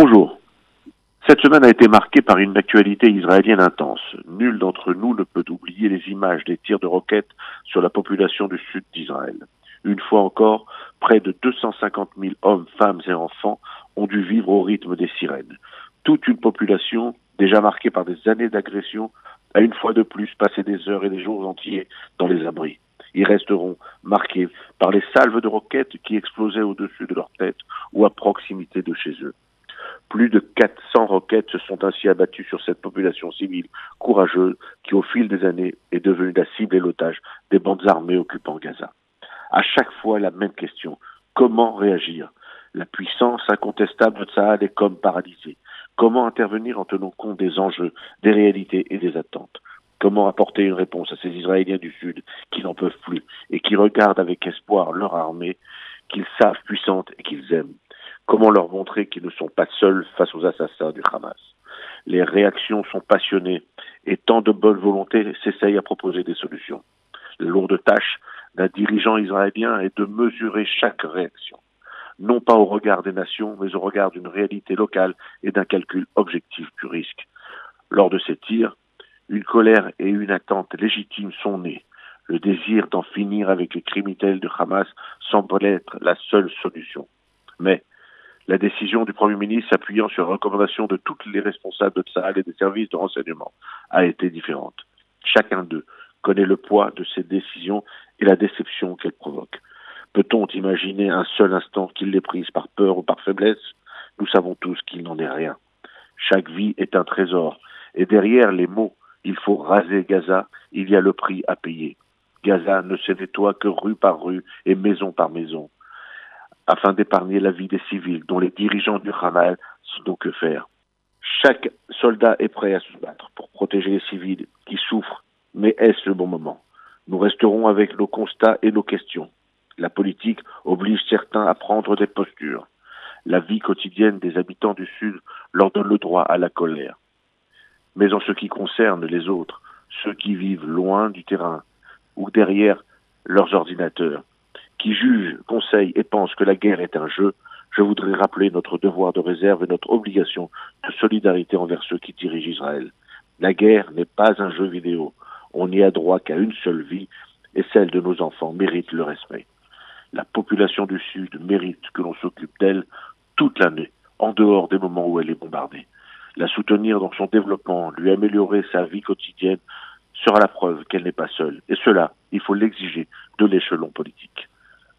Bonjour. Cette semaine a été marquée par une actualité israélienne intense. Nul d'entre nous ne peut oublier les images des tirs de roquettes sur la population du sud d'Israël. Une fois encore, près de 250 000 hommes, femmes et enfants ont dû vivre au rythme des sirènes. Toute une population, déjà marquée par des années d'agression, a une fois de plus passé des heures et des jours entiers dans les abris. Ils resteront marqués par les salves de roquettes qui explosaient au-dessus de leur tête ou à proximité de chez eux. Plus de 400 roquettes se sont ainsi abattues sur cette population civile courageuse qui, au fil des années, est devenue la cible et l'otage des bandes armées occupant Gaza. À chaque fois, la même question. Comment réagir? La puissance incontestable de Tsahal est comme paralysée. Comment intervenir en tenant compte des enjeux, des réalités et des attentes? Comment apporter une réponse à ces Israéliens du Sud qui n'en peuvent plus et qui regardent avec espoir leur armée qu'ils savent puissante et qu'ils aiment? Comment leur montrer qu'ils ne sont pas seuls face aux assassins du Hamas? Les réactions sont passionnées et tant de bonne volonté s'essayent à proposer des solutions. La lourde tâche d'un dirigeant israélien est de mesurer chaque réaction, non pas au regard des nations, mais au regard d'une réalité locale et d'un calcul objectif du risque. Lors de ces tirs, une colère et une attente légitimes sont nées. Le désir d'en finir avec les criminels du Hamas semble être la seule solution. Mais la décision du Premier ministre, s'appuyant sur la recommandation de tous les responsables de Tsahal et des services de renseignement, a été différente. Chacun d'eux connaît le poids de ces décisions et la déception qu'elles provoquent. Peut-on imaginer un seul instant qu'il les prise par peur ou par faiblesse? Nous savons tous qu'il n'en est rien. Chaque vie est un trésor, et derrière les mots il faut raser Gaza, il y a le prix à payer. Gaza ne se nettoie que rue par rue et maison par maison afin d'épargner la vie des civils, dont les dirigeants du Hamas sont que faire. Chaque soldat est prêt à se battre pour protéger les civils qui souffrent, mais est-ce le bon moment? Nous resterons avec nos constats et nos questions. La politique oblige certains à prendre des postures. La vie quotidienne des habitants du Sud leur donne le droit à la colère. Mais en ce qui concerne les autres, ceux qui vivent loin du terrain ou derrière leurs ordinateurs, qui jugent, conseillent et pensent que la guerre est un jeu, je voudrais rappeler notre devoir de réserve et notre obligation de solidarité envers ceux qui dirigent Israël. La guerre n'est pas un jeu vidéo. On n'y a droit qu'à une seule vie et celle de nos enfants mérite le respect. La population du Sud mérite que l'on s'occupe d'elle toute l'année, en dehors des moments où elle est bombardée. La soutenir dans son développement, lui améliorer sa vie quotidienne sera la preuve qu'elle n'est pas seule. Et cela, il faut l'exiger de l'échelon politique.